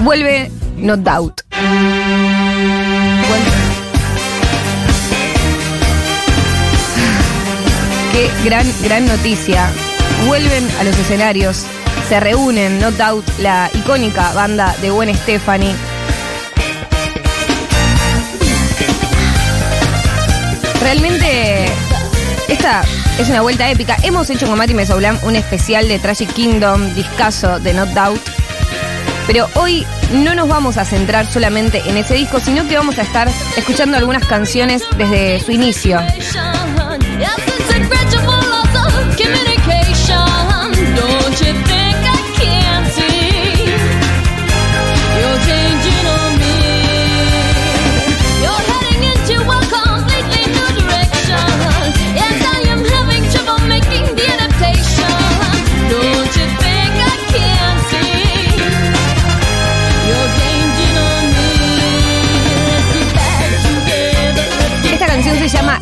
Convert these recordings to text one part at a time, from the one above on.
Vuelve No Doubt. Qué gran, gran noticia. Vuelven a los escenarios, se reúnen, No Doubt, la icónica banda de Gwen Stefani. Realmente, esta es una vuelta épica. Hemos hecho con Mati Mesoulam un especial de Tragic Kingdom, discaso de No Doubt. Pero hoy no nos vamos a centrar solamente en ese disco, sino que vamos a estar escuchando algunas canciones desde su inicio.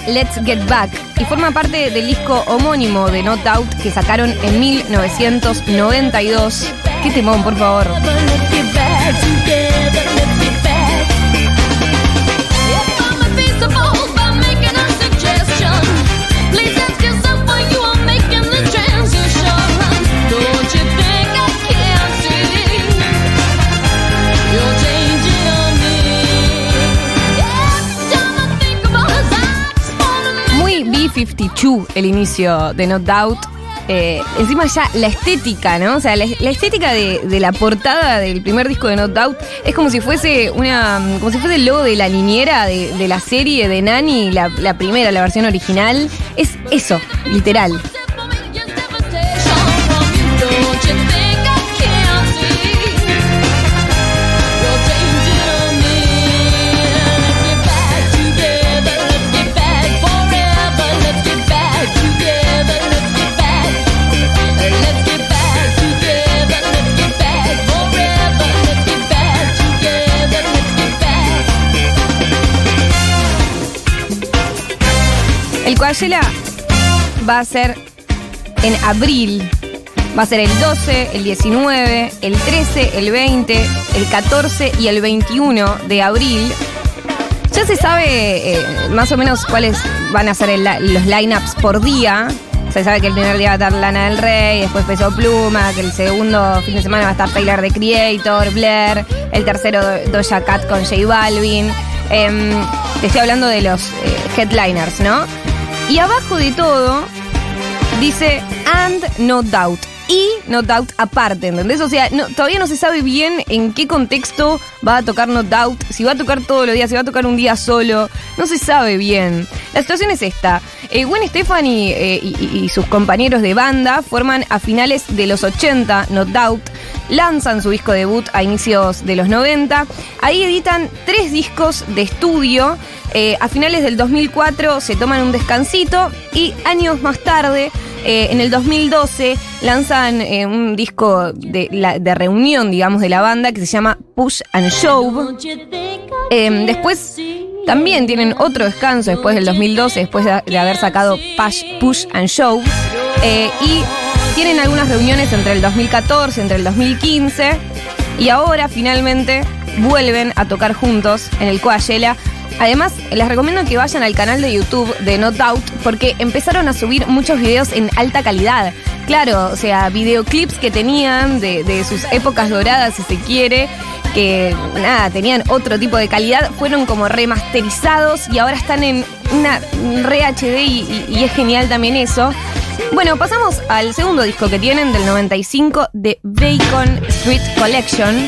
Let's Get Back y forma parte del disco homónimo de No Doubt que sacaron en 1992. Qué temón, por favor. Muy B-52 el inicio de No Doubt. Eh, encima ya la estética, ¿no? O sea, la, estética de, de la portada del primer disco de No Doubt es como si fuese una. como si fuese el logo de la niñera de, de la serie de Nani, la primera, la versión original. Es eso, literal. Coachella va a ser en abril. Va a ser el 12, el 19, el 13, el 20, el 14 y el 21 de abril. Ya se sabe eh, más o menos cuáles van a ser los lineups por día. Se sabe que el primer día va a estar Lana del Rey, después Peso Pluma, que el segundo fin de semana va a estar Taylor the Creator, Blair, el tercero Do- Doja Cat con J Balvin. Em, te estoy hablando de los eh, headliners, ¿no? Y abajo de todo dice and no doubt. Y no doubt aparte, ¿entendés? O sea, todavía no se sabe bien en qué contexto va a tocar no doubt, si va a tocar todos los días, si va a tocar un día solo, no se sabe bien. La situación es esta. Eh, Gwen Stefani eh, y sus compañeros de banda forman a finales de los 80, no doubt, lanzan su disco debut a inicios de los 90, ahí editan tres discos de estudio, eh, a finales del 2004 se toman un descansito y años más tarde, eh, en el 2012, lanzan eh, un disco de, la- reunión, digamos, de la banda que se llama Push and Show. Eh, después también tienen otro descanso después del 2012, después de, de haber sacado Push, Push and Show. Eh, y tienen algunas reuniones entre el 2014, entre el 2015. Y ahora finalmente vuelven a tocar juntos en el Coachella. Además, les recomiendo que vayan al canal de YouTube de No Doubt porque empezaron a subir muchos videos en alta calidad. Claro, o sea, videoclips que tenían de, sus épocas doradas, si se quiere, que nada, tenían otro tipo de calidad, fueron como remasterizados y ahora están en una re HD y, y- y es genial también eso. Bueno, pasamos al segundo disco que tienen del 95 de Bacon Street Collection.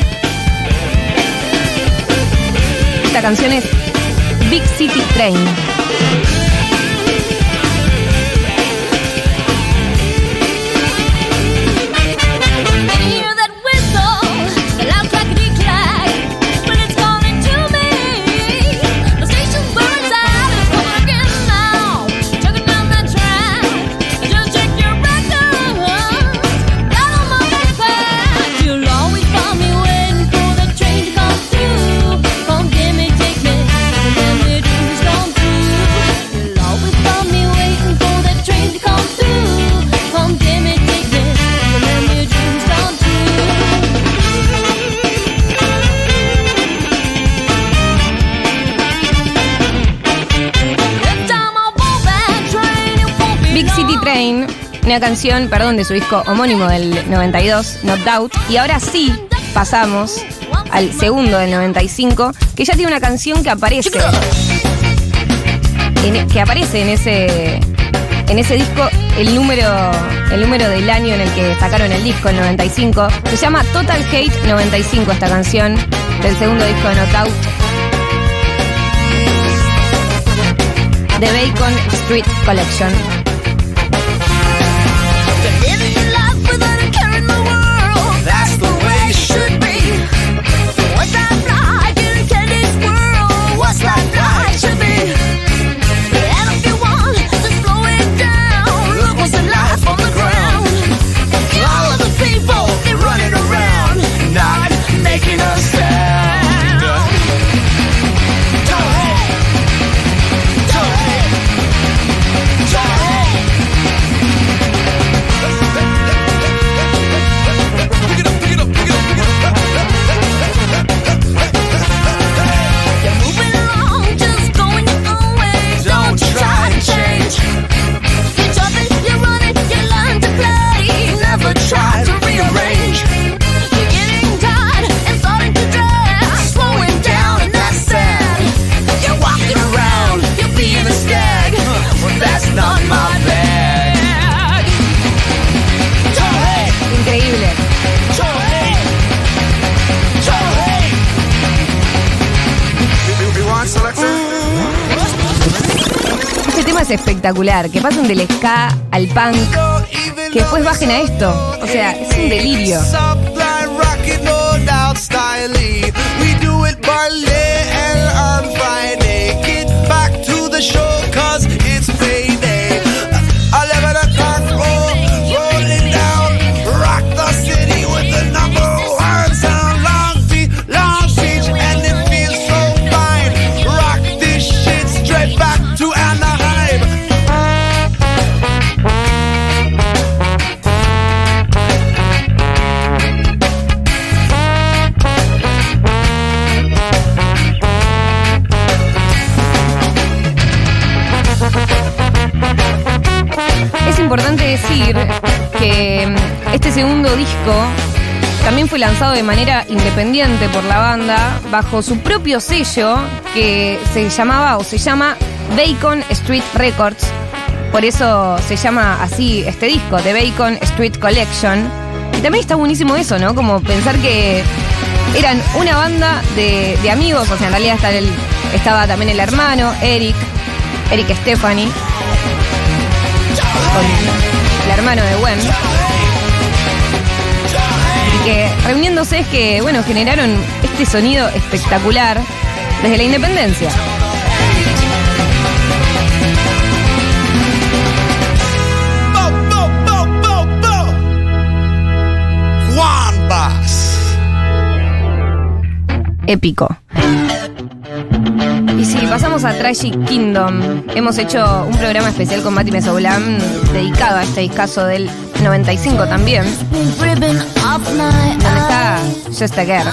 Esta canción es Big City Train. Una canción, perdón, de su disco homónimo del 92, No Doubt. Y ahora sí pasamos al segundo del 95, que ya tiene una canción que aparece. en- que aparece en ese. En ese disco, el número, el número del año en el que sacaron el disco, el 95, se llama Total Hate 95, esta canción del segundo disco de No Doubt. The Bacon Street Collection. Que pasen del ska al punk. Que después bajen a esto. O sea, es un delirio. Fue lanzado de manera independiente por la banda bajo su propio sello que se llamaba o se llama Bacon Street Records. Por eso se llama así este disco, The Bacon Street Collection. Y también está buenísimo eso, ¿no? Como pensar que eran una banda de, amigos, o sea, en realidad estaba también el hermano, Eric, Eric Stephanie, el hermano de Gwen. Que reuniéndose es que, bueno, generaron este sonido espectacular desde la independencia. Épico. Y si pasamos a Tragic Kingdom, hemos hecho un programa especial con Mati Mesoblan dedicado a este discazo del 95 también, donde está. Just a Girl.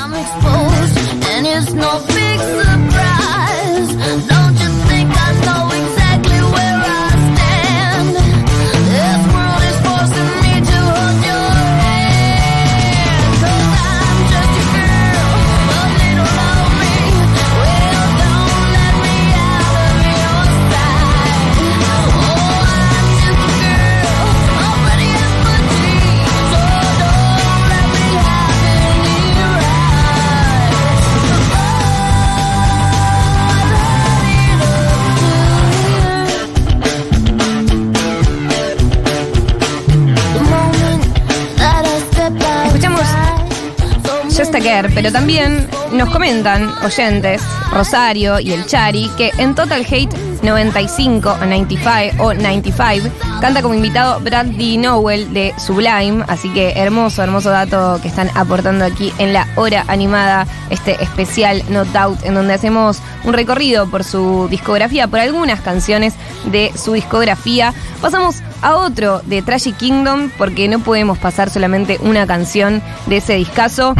Pero también nos comentan oyentes, Rosario y el Chari, que en Total Hate 95 o 95 o 95 canta como invitado Bradley Nowell de Sublime, así que hermoso, hermoso dato que están aportando aquí en la hora animada, este especial No Doubt, en donde hacemos un recorrido por su discografía, por algunas canciones de su discografía. Pasamos a otro de Tragic Kingdom, porque no podemos pasar solamente una canción de ese discazo.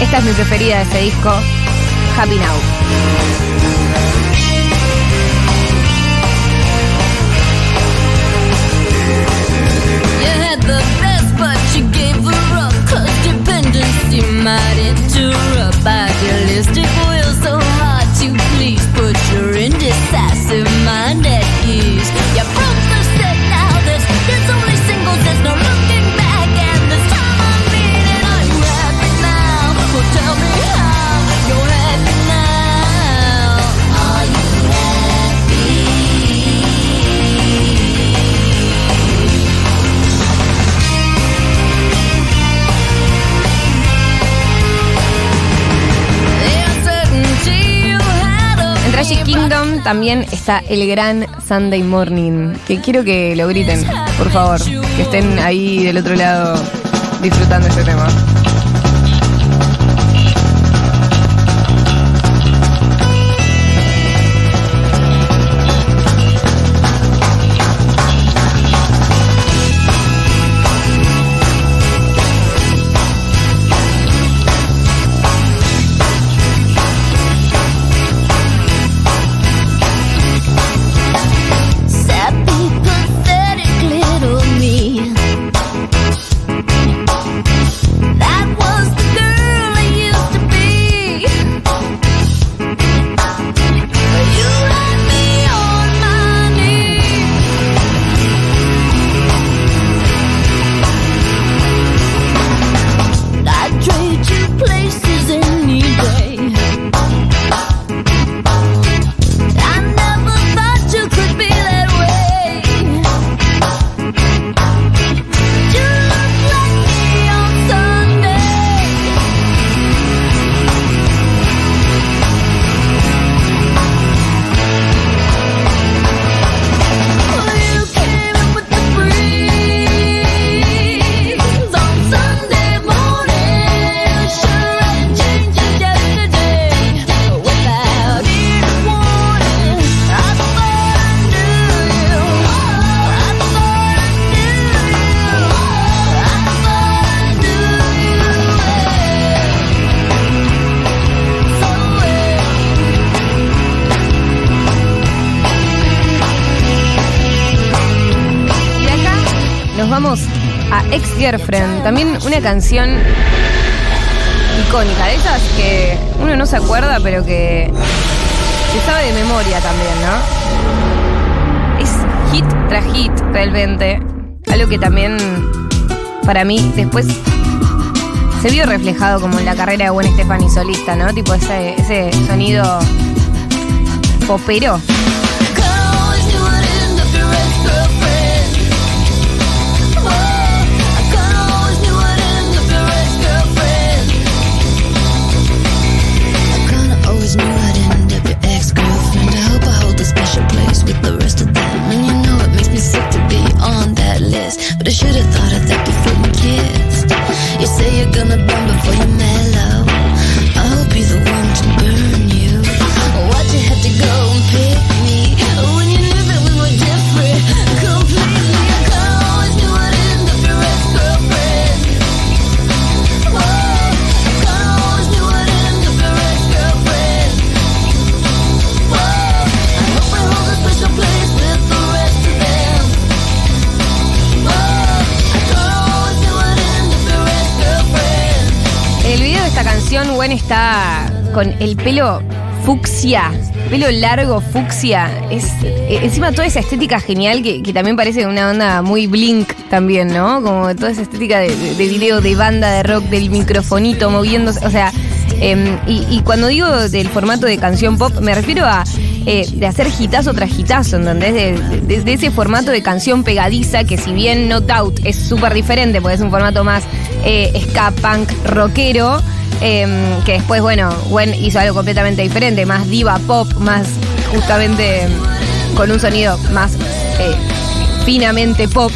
Esta es mi preferida de ese disco, Happy Now. Tragic Kingdom también está el gran Sunday Morning, que quiero que lo griten, por favor, que estén ahí del otro lado disfrutando este tema. Una canción icónica, de esas que uno no se acuerda, pero que se sabe de memoria también, ¿no? Es hit tras hit, realmente. Algo que también, para mí, después se vio reflejado como en la carrera de Gwen Stefani solista, ¿no? Tipo ese, ese sonido popero. Con el pelo fucsia, pelo largo fucsia. Es eh, encima toda esa estética genial que, también parece una onda muy blink también, ¿no? Como toda esa estética de, de- de video, de banda, de rock, del microfonito moviéndose. O sea, em, y, y cuando digo del formato de canción pop, me refiero a eh, de hacer hitazo tras hitazo, ¿entendés? De, de- de ese formato de canción pegadiza que si bien No Doubt es súper diferente, porque es un formato más eh, ska, punk, rockero, em, que después, bueno, Gwen hizo algo completamente diferente, más diva pop, más justamente con un sonido más eh, finamente pop.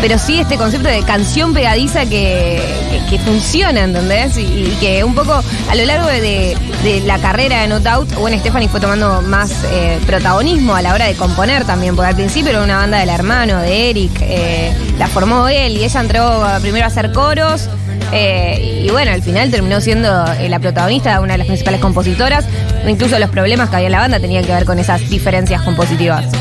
Pero sí este concepto de canción pegadiza que, que, que funciona, ¿entendés? Y, que un poco a lo largo de, de la carrera de No Doubt, Gwen Stefani fue tomando más eh, protagonismo a la hora de componer también, porque al principio era una banda del hermano, de Eric, eh, la formó él y ella entró primero a hacer coros. Eh, y bueno, al final terminó siendo eh, la protagonista, una de las principales compositoras. Incluso los problemas que había en la banda tenían que ver con esas diferencias compositivas. Esto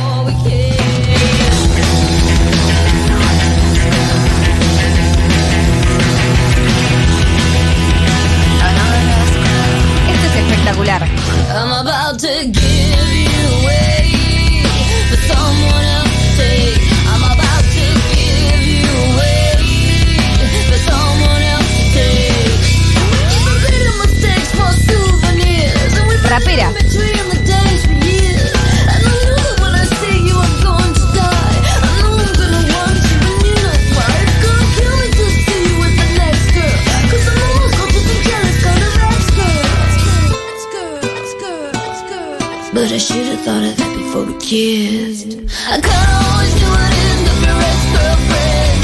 es espectacular. Ex-girl. But I should have thought of that before we kissed. I kinda always knew I'd end up your ex-girlfriend.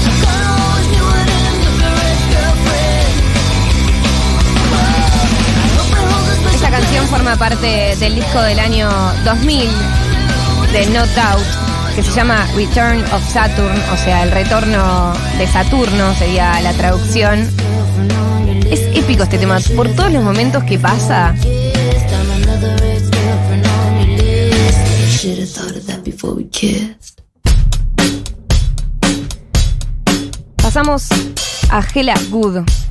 I kinda always knew I'd end up your ex-girlfriend. I hope I hold this special Esta canción forma parte del disco del año 2000 de No Doubt, que se llama Return of Saturn, o sea, el retorno de Saturno sería la traducción. Es épico este tema, por todos los momentos que pasa. Should have thought of that before we kissed. Pasamos a Hela Good.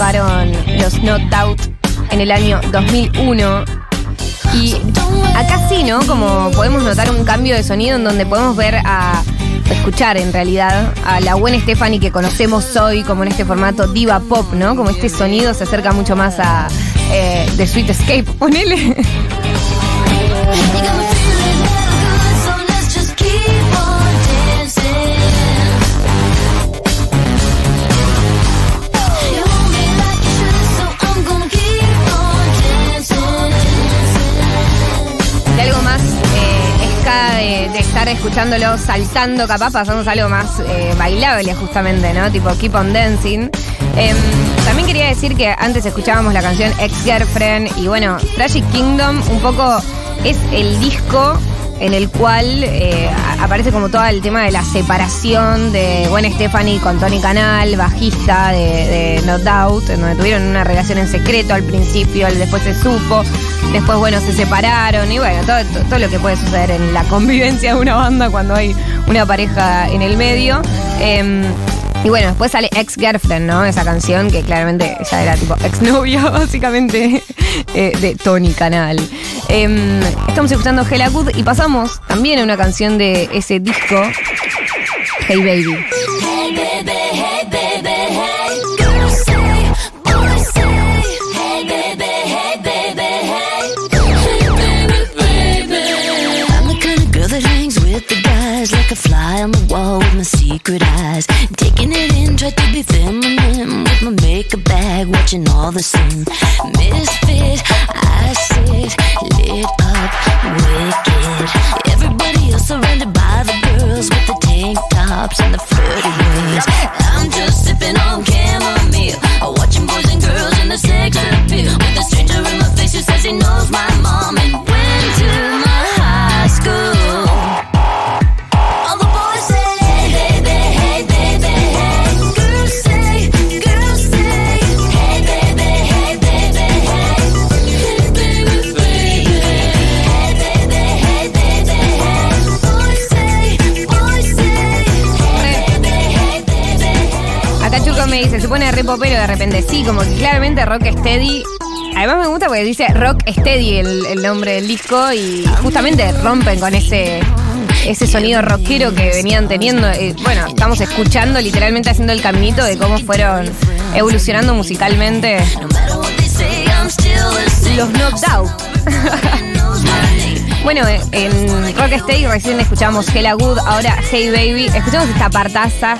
Que sacaron los No Doubt en el año 2001. Y acá sí, ¿no? Como podemos notar un cambio de sonido en donde podemos ver a escuchar en realidad a la buena Stephanie que conocemos hoy como en este formato diva pop, ¿no? Como este sonido se acerca mucho más a eh, The Sweet Escape, ponele. escuchándolo saltando, capaz pasamos algo más eh, bailable justamente, ¿no? Tipo Keep on Dancing. Em, también quería decir que antes escuchábamos la canción Ex Girlfriend y bueno, Tragic Kingdom un poco es el disco en el cual eh, aparece como todo el tema de la separación de Gwen Stephanie con Tony Canal, bajista de, de No Doubt, en donde tuvieron una relación en secreto al principio, después se supo, después bueno, se separaron y bueno, todo, todo- todo lo que puede suceder en la convivencia de una banda cuando hay una pareja en el medio. Em, y bueno, después sale Ex Girlfriend, ¿no? Esa canción que claramente ella era tipo exnovia, básicamente, eh, de Tony Canal. Em, estamos escuchando Hella Good y pasamos también a una canción de ese disco, Hey Baby. Hey baby, hey baby, secret eyes. Taking it in, try to be feminine with my makeup bag, watching all the same. Misfit, I sit lit up, wicked. Everybody else surrounded by the girls with the tank tops and the flirty ways. I'm just sipping on chamomile, watching boys and girls in the sex appeal. With a stranger in my face who says he knows my mom popero de repente. Sí, como que claramente Rock Steady además me gusta porque dice Rock Steady el, el nombre del disco y justamente rompen con ese, ese sonido rockero que venían teniendo. Eh, bueno, estamos escuchando literalmente haciendo el caminito de cómo fueron evolucionando musicalmente los Knocked Out. Bueno, en Rock Steady recién escuchamos Hella Good, ahora Hey Baby. Escuchamos esta partaza.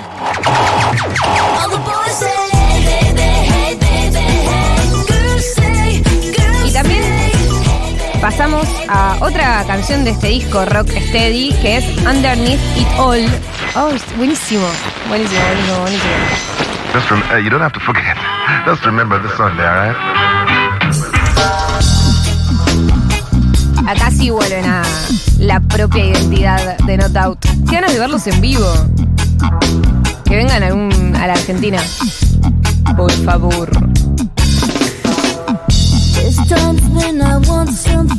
Pasamos a otra canción de este disco, Rock Steady, que es Underneath It All. Oh, buenísimo. Buenísimo, buenísimo, buenísimo. Just rem- uh, you don't have to forget. Just remember this Sunday, all right? Acá sí vuelven a la propia identidad de No Doubt. Qué ganas de verlos en vivo. Que vengan a, la Argentina. Por favor. There's times when I want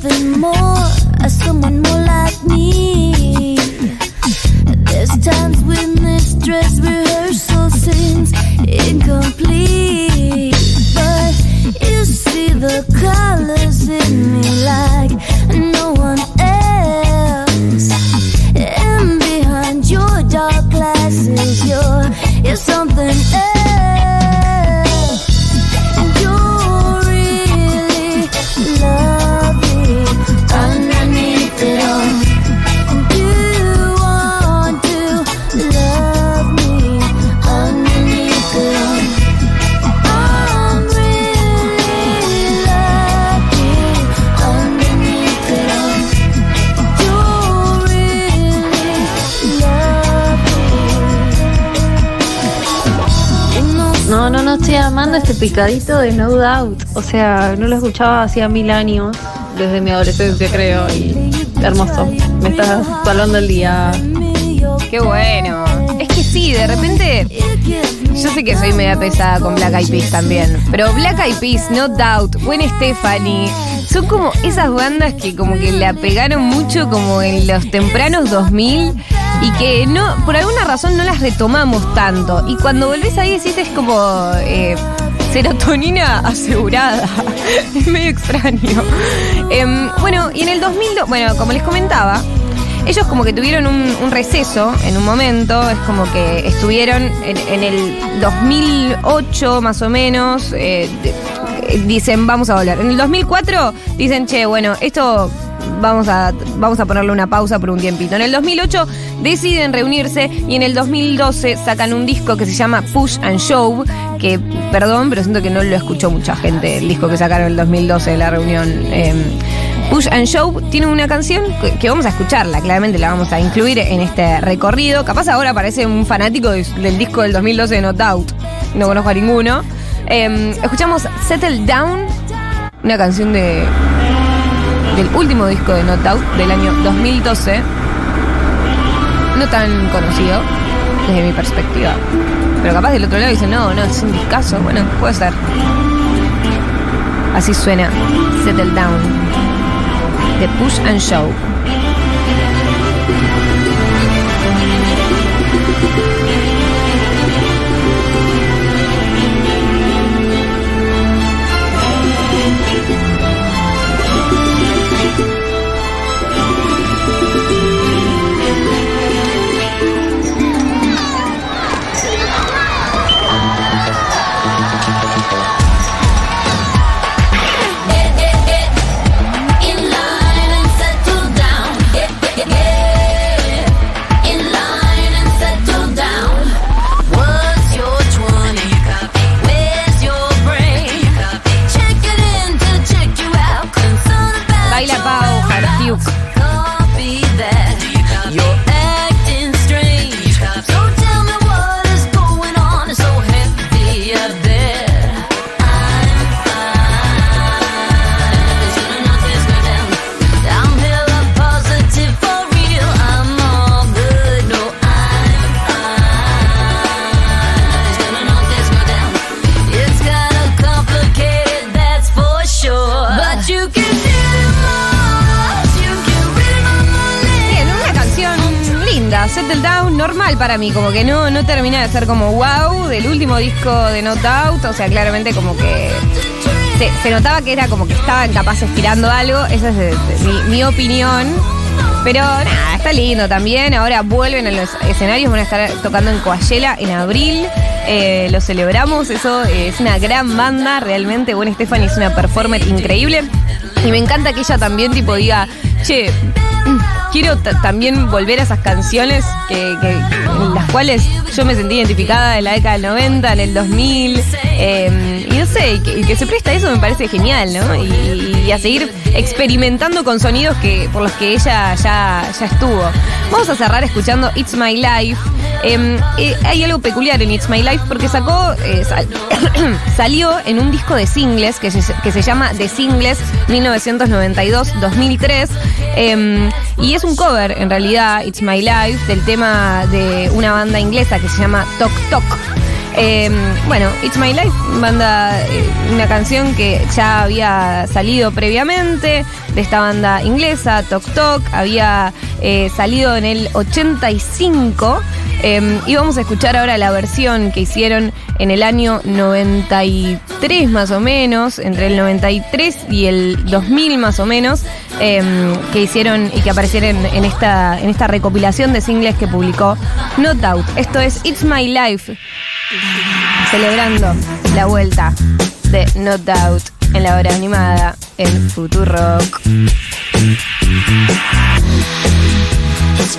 something more, someone more like me. There's times when this dress rehearsal seems incomplete. But you see the colors in me like amando este picadito de No Doubt. O sea, no lo escuchaba hacía mil años, desde mi adolescencia creo, y hermoso. Me estás salvando el día. Qué bueno. Es que sí, de repente. Yo sé que soy media pesada con Black Eyed Peas también. Pero Black Eyed Peas, No Doubt, Gwen Stefani. Son como esas bandas que como que la pegaron mucho como en los tempranos 2000 y que no, por alguna razón no las retomamos tanto. Y cuando volvés ahí decís es como eh, serotonina asegurada. es medio extraño. Em, bueno, y en el 2002, bueno, como les comentaba, ellos como que tuvieron un, receso en un momento, es como que estuvieron en, el 2008 más o menos, eh, dicen vamos a volver. En el 2004 dicen, che, bueno, esto vamos a, vamos a ponerle una pausa por un tiempito. En el 2008 deciden reunirse y en el 2012 sacan un disco que se llama Push and Show, que, perdón, pero siento que no lo escuchó mucha gente, el disco que sacaron en el 2012 de la reunión. eh, Push and Show tiene una canción que, vamos a escucharla, claramente la vamos a incluir en este recorrido. Capaz ahora parece un fanático de- del disco del 2012 de No Doubt. No conozco a ninguno. Eh, escuchamos Settle Down, una canción de del último disco de No Doubt del año 2012. No tan conocido desde mi perspectiva. Pero capaz del otro lado dicen, no, no, es un discazo. Bueno, puede ser. Así suena Settle Down de Push and Show. De No Doubt, o sea, claramente como que se, notaba que era como que estaban capaces tirando algo. Esa es mi, opinión. Pero nada, está lindo también. Ahora vuelven a los escenarios, van a estar tocando en Coachella en abril. Eh, lo celebramos, eso es una gran banda, realmente. Gwen Stefani es una performer increíble. Y me encanta que ella también tipo diga, che, quiero ta- también volver a esas canciones que, en las cuales yo me sentí identificada en la década del 90, en el 2000. eh, y no sé, y que, y que se presta eso me parece genial, ¿no? Y, a seguir experimentando con sonidos que por los que ella ya, ya estuvo. Vamos a cerrar escuchando It's My Life. Eh, eh, hay algo peculiar en It's My Life porque sacó, eh, sal- salió en un disco de singles que se, que se llama The Singles 1992-2003 eh, y es un cover en realidad, It's My Life, del tema de una banda inglesa que se llama Tok Tok. Eh, bueno, It's My Life, banda, eh, una canción que ya había salido previamente de esta banda inglesa, Tok Tok, había eh, salido en el 85 eh, y vamos a escuchar ahora la versión que hicieron en el año 93 más o menos, entre el 93 y el 2000 más o menos, eh, que hicieron y que aparecieron en esta, en esta recopilación de singles que publicó No Doubt. Esto es It's My Life celebrando la vuelta de No Doubt en la hora animada en Futurock. It's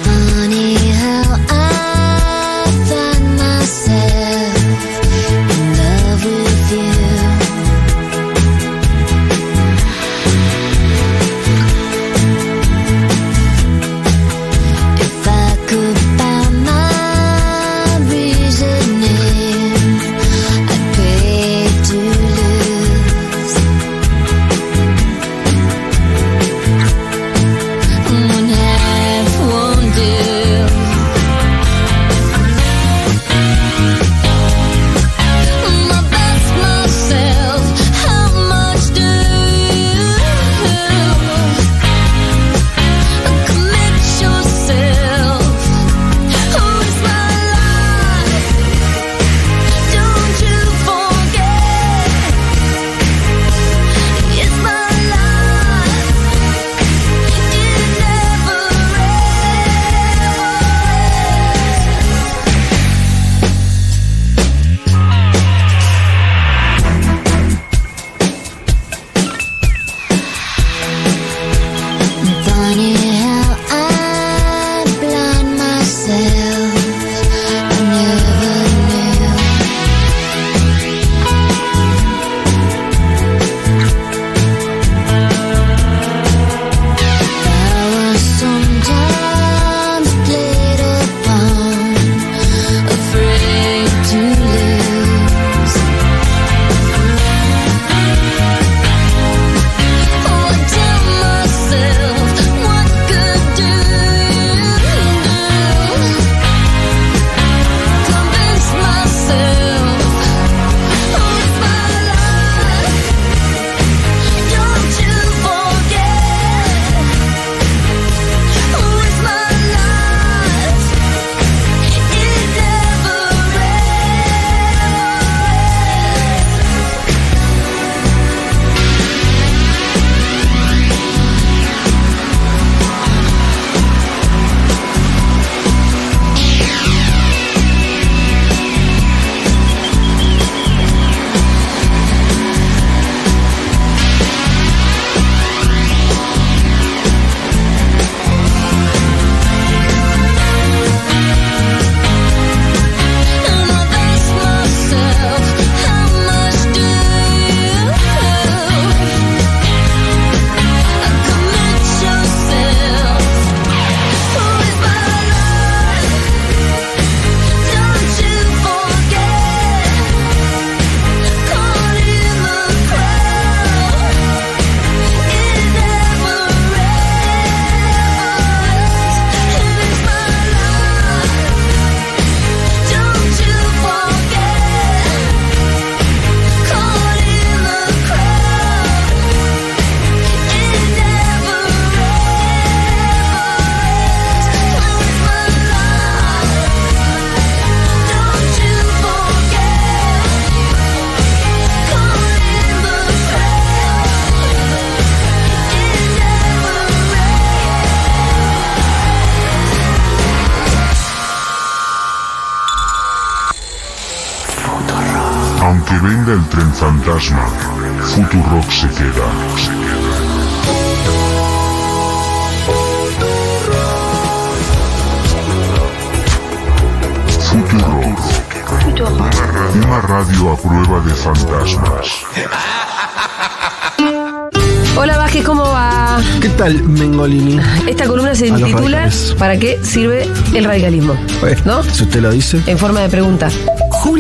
fantasma, Futurock se queda. Futurock. Una radio a prueba de fantasmas. Hola Vázquez, ¿cómo va? ¿Qué tal, Mengolini? Esta columna se A los intitula radicales. ¿Para qué sirve el radicalismo? ¿No? Si usted lo dice. En forma de pregunta.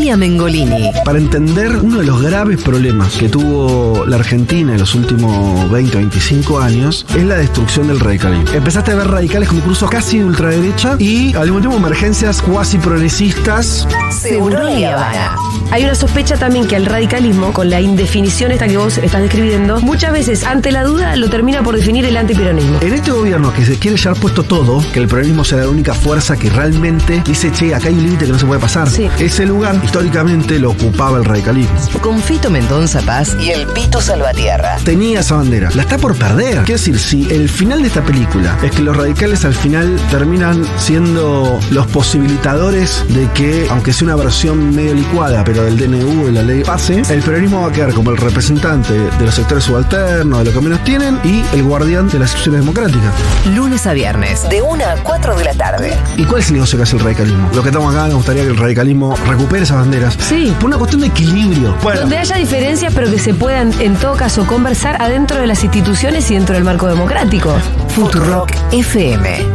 Mengolini. Para entender uno de los graves problemas que tuvo la Argentina en los últimos 20 o 25 años es la destrucción del radicalismo. Empezaste a ver radicales con discursos casi de ultraderecha y al mismo tiempo emergencias cuasi progresistas. Seguro y Habana. Hay una sospecha también que el radicalismo, con la indefinición esta que vos estás describiendo, muchas veces ante la duda lo termina por definir el antiperonismo. En este gobierno que se quiere llevar puesto todo, que el peronismo sea la única fuerza que realmente dice, che, acá hay un límite que no se puede pasar. Sí. Ese lugar históricamente lo ocupaba el radicalismo. Con Fito Mendoza Paz y el Pito Salvatierra. tenía esa bandera. La está por perder. Quiero decir, si el final de esta película es que los radicales al final terminan siendo los posibilitadores de que, aunque sea una versión medio licuada, pero del DNU y la ley pase, el peronismo va a quedar como el representante de los sectores subalternos, de lo que menos tienen, y el guardián de las instituciones democráticas. Lunes a viernes, de 1 a 4 de la tarde. ¿Y cuál es el negocio que hace el radicalismo? Lo que estamos acá, nos gustaría que el radicalismo recupere esas banderas. Sí. Por una cuestión de equilibrio. Bueno, Donde haya diferencias, pero que se puedan, en todo caso, conversar adentro de las instituciones y dentro del marco democrático. Futurock FM.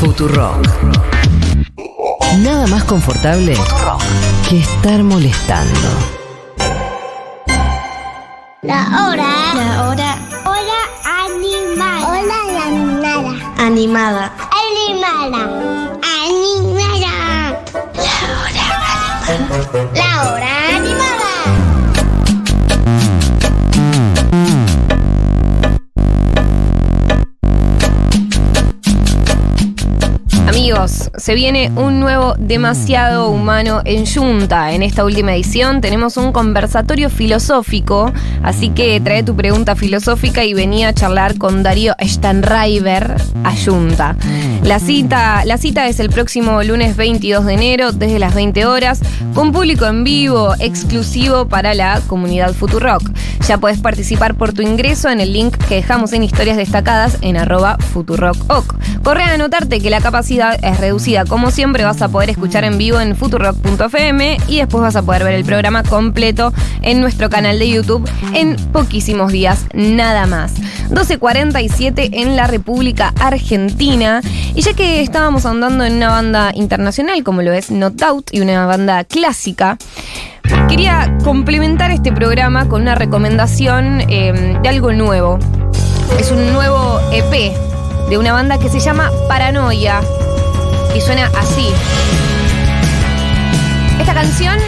Futurock. Nada más confortable que estar molestando. La hora. La hora. Hora animada. Hora animada. Animada. Animada. Animada. La hora animada. Amigos, se viene un nuevo demasiado humano en Junta. En esta última edición tenemos un conversatorio filosófico, así que trae tu pregunta filosófica y venía a charlar con Darío Stanriver a Junta. La cita, la cita es el próximo lunes 22 de enero desde las 20 horas con público en vivo exclusivo para la comunidad Futurock. Ya puedes participar por tu ingreso en el link que dejamos en historias destacadas en arroba futurock. Corre a anotarte que la capacidad es reducida. Como siempre vas a poder escuchar en vivo en futurock.fm y después vas a poder ver el programa completo en nuestro canal de YouTube en poquísimos días, nada más. 12.47 en la República Argentina. Y ya que estábamos ahondando en una banda internacional como lo es No Doubt y una banda clásica, quería complementar este programa con una recomendación eh, de algo nuevo. Es un nuevo EP de una banda que se llama Paranoia y suena así. Esta canción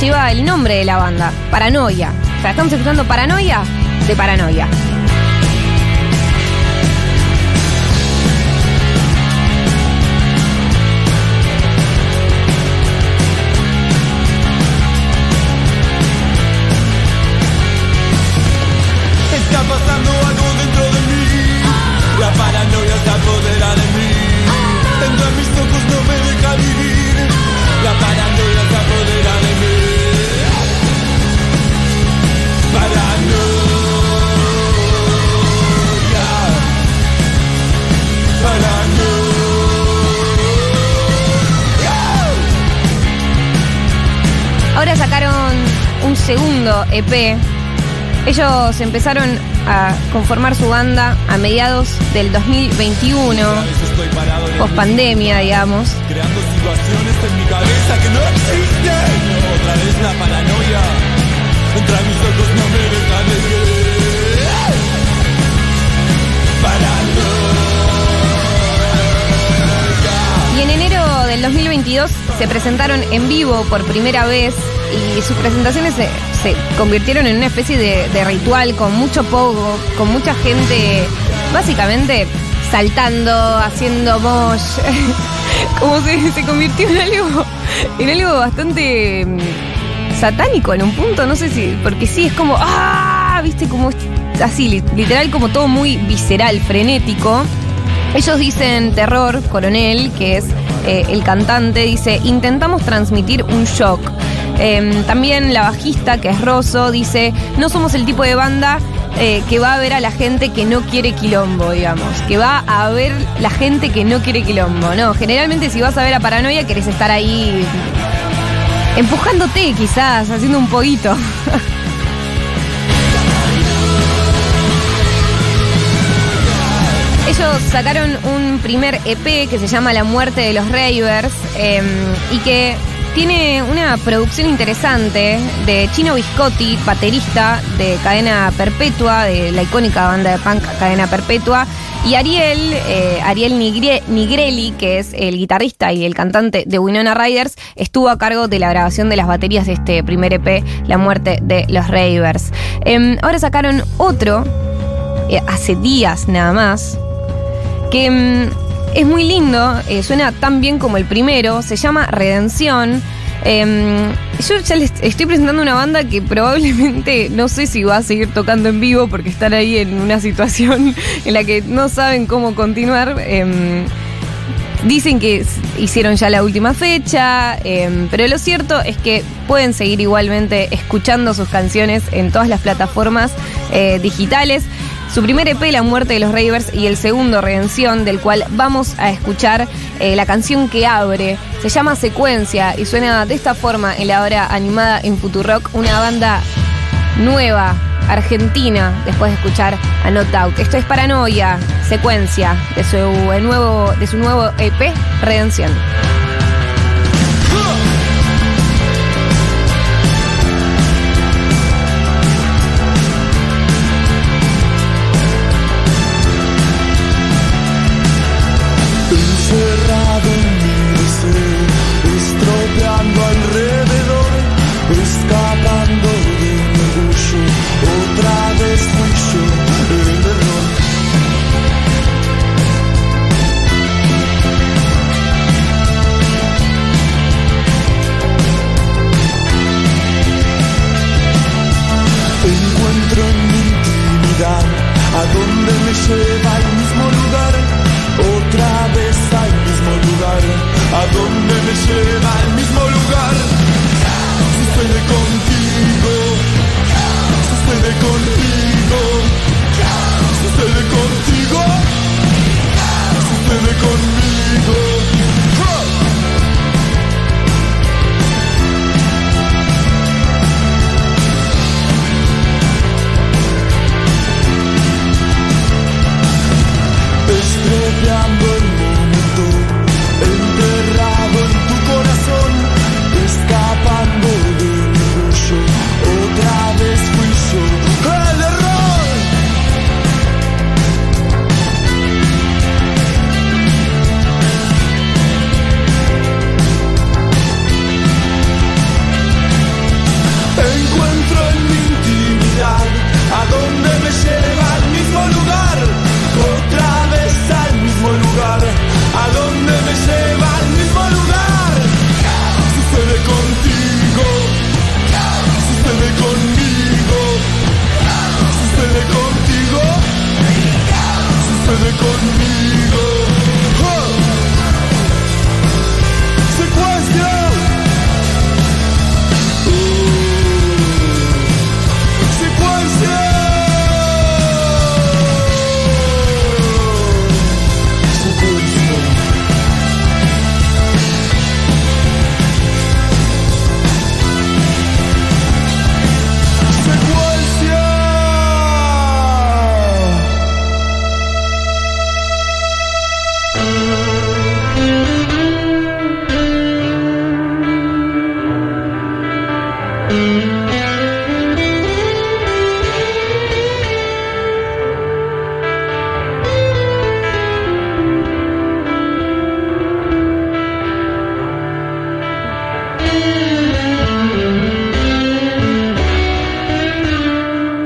lleva el nombre de la banda, Paranoia. O sea, estamos escuchando Paranoia de Paranoia. Segundo EP. Ellos empezaron a conformar su banda a mediados del 2021, Estoy parado en post pandemia, digamos. creando situaciones en mi cabeza que no existen. Otra vez la paranoia. Entre mis ojos no me deja de ver. Paranoia. Y en enero del 2022 se presentaron en vivo por primera vez y sus presentaciones se, se convirtieron en una especie de, ritual con mucho pogo, con mucha gente básicamente saltando, haciendo mosh. Como se, se convirtió en algo, en algo bastante mm, satánico en un punto, no sé si, porque sí, es como, ¡ah! Viste, como así, li- literal, como todo muy visceral, frenético. Ellos dicen Terror, Coronel, que es eh, el cantante, dice, intentamos transmitir un shock. Eh, también la bajista, que es Rosso, dice, no somos el tipo de banda eh, que va a ver a la gente que no quiere quilombo, digamos. Que va a ver la gente que no quiere quilombo. No, generalmente si vas a ver a Paranoia querés estar ahí empujándote quizás, haciendo un poquito. Ellos sacaron un primer EP que se llama La muerte de los Ravers eh, y que tiene una producción interesante de Chino Biscotti, baterista de Cadena Perpetua, de la icónica banda de punk Cadena Perpetua, y Ariel, eh, Ariel Nigre- Nigrelli, que es el guitarrista y el cantante de Winona Riders, estuvo a cargo de la grabación de las baterías de este primer EP, La muerte de los Ravers. Em, ahora sacaron otro, eh, hace días nada más, que mm, es muy lindo, eh, suena tan bien como el primero, se llama Redención. Em, yo ya les estoy presentando una banda que probablemente no sé si va a seguir tocando en vivo porque están ahí en una situación en la que no saben cómo continuar. Em, Dicen que hicieron ya la última fecha, em, pero lo cierto es que pueden seguir igualmente escuchando sus canciones en todas las plataformas eh, digitales. Su primer EP, La muerte de los Ravers, y el segundo, Redención, del cual vamos a escuchar eh, la canción que abre. Se llama Secuencia y suena de esta forma en la hora animada en Futurock, una banda nueva, argentina, después de escuchar a No Doubt. Esto es Paranoia, secuencia de su nuevo, de su nuevo EP, Redención.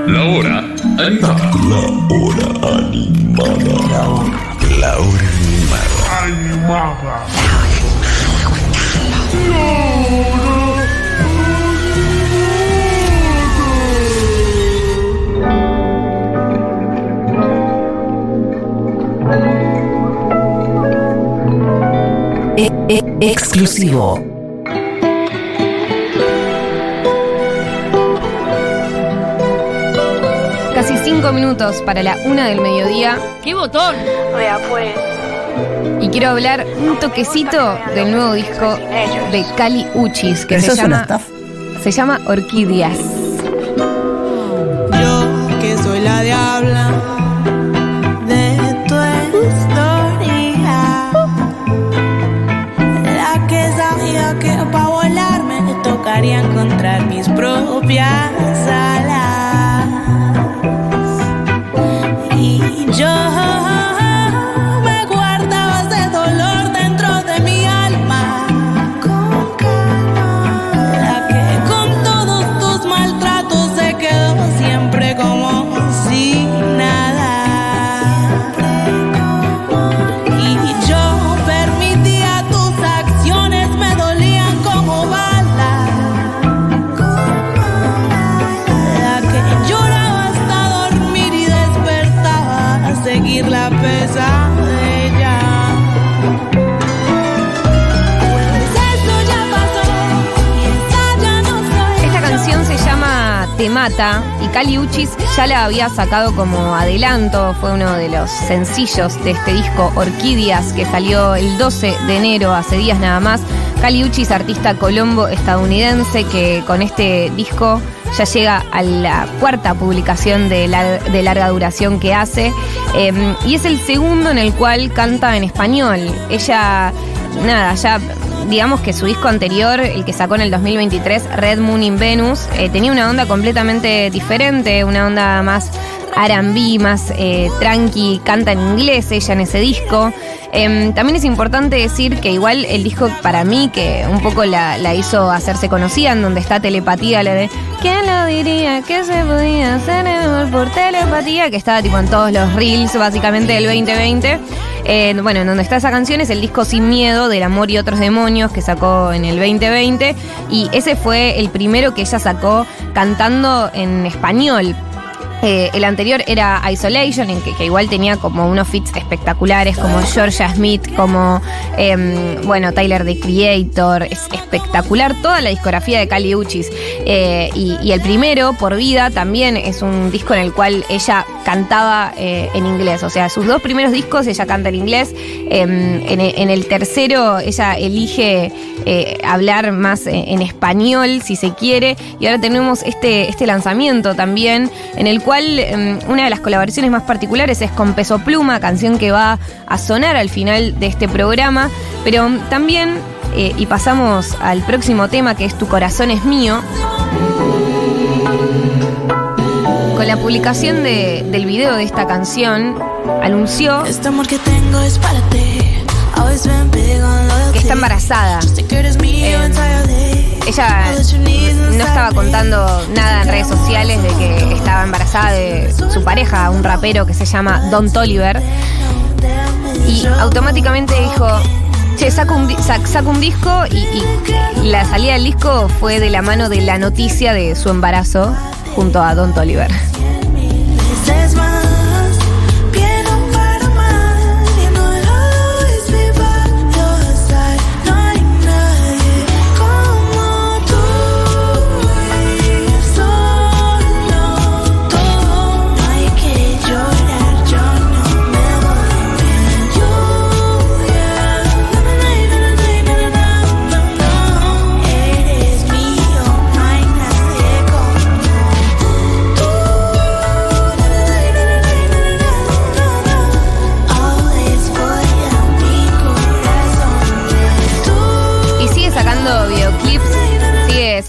La hora animada. La hora animada. La hora animada. E- e- exclusivo. Cinco minutos para la una del mediodía. ¡Qué botón! Y quiero hablar un toquecito del nuevo disco de Cali Uchis, que se llama, se llama Orquídeas. Yo que soy la diabla de tu historia, la que sabía que para volar me tocaría encontrar mis propias alas. Y Cali Uchis ya la había sacado como adelanto, fue uno de los sencillos de este disco Orquídeas que salió el 12 de enero, hace días nada más. Cali Uchis, artista colombo estadounidense que con este disco ya llega a la cuarta publicación de, lar- de larga duración que hace eh, y es el segundo en el cual canta en español. Ella, nada, ya digamos que su disco anterior, el que sacó en el 2023, Red Moon in Venus, eh, tenía una onda completamente diferente, una onda más R&B, más eh, tranqui, canta en inglés ella en ese disco. Em, también es importante decir que igual el disco para mí, que un poco la, hizo hacerse conocida, en donde está telepatía, la de ¿Quién lo diría que se podía hacer el amor por telepatía? Que estaba tipo en todos los reels básicamente del 2020. Eh, bueno, en donde está esa canción es el disco Sin Miedo del Amor y otros demonios que sacó en el 2020 y ese fue el primero que ella sacó cantando en español. Eh, el anterior era Isolation, en que, igual tenía como unos fits espectaculares, como Georgia Smith, como, em, bueno, Tyler the Creator. Es espectacular toda la discografía de Cali Uchis. Eh, y, el primero, Por Vida, también es un disco en el cual ella cantaba eh, en inglés. O sea, sus dos primeros discos ella canta en inglés. Em, en, e- en el tercero, ella elige hablar más eh, en español, si se quiere. Y ahora tenemos este, este lanzamiento también, en el cual em, una de las colaboraciones más particulares es con Peso Pluma, canción que va a sonar al final de este programa. Pero también, eh, y pasamos al próximo tema que es Tu corazón es mío. Con la publicación de- del video de esta canción, anunció Este amor que tengo es para ti. Que está embarazada. Ella no estaba contando nada en redes sociales de que estaba embarazada de su pareja, un rapero que se llama Don Toliver. Y automáticamente dijo, che, saco un, un disco y, y la salida del disco fue de la mano de la noticia de su embarazo junto a Don Toliver.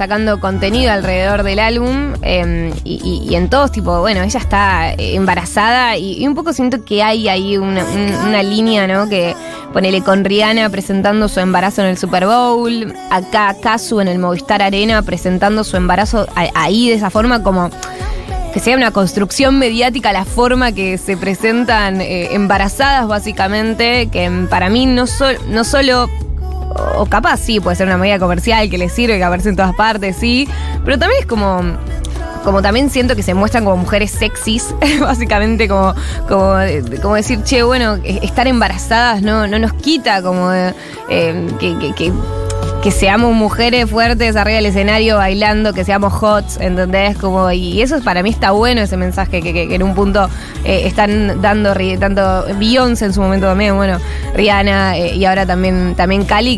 Sacando contenido alrededor del álbum eh, y, en todos, tipo, bueno, ella está eh, embarazada y, un poco siento que hay ahí una, un- una línea, ¿no? Que ponele con Rihanna presentando su embarazo en el Super Bowl, acá Kazu en el Movistar Arena presentando su embarazo ahí de esa forma como que sea una construcción mediática la forma que se presentan eh, embarazadas básicamente, que para mí no, no solo, o capaz sí, puede ser una medida comercial que les sirve, que aparece en todas partes, sí, pero también es como... Como también siento que se muestran como mujeres sexys, básicamente como, como, como decir, che, bueno, eh, estar embarazadas no, no nos quita como eh, que que seamos mujeres fuertes arriba del escenario bailando, que seamos hots, ¿entendés? Como, y eso para mí está bueno ese mensaje que, que- que en un punto eh, están dando, tanto Beyoncé en su momento también, bueno, Rihanna eh, y ahora también, también Cali, que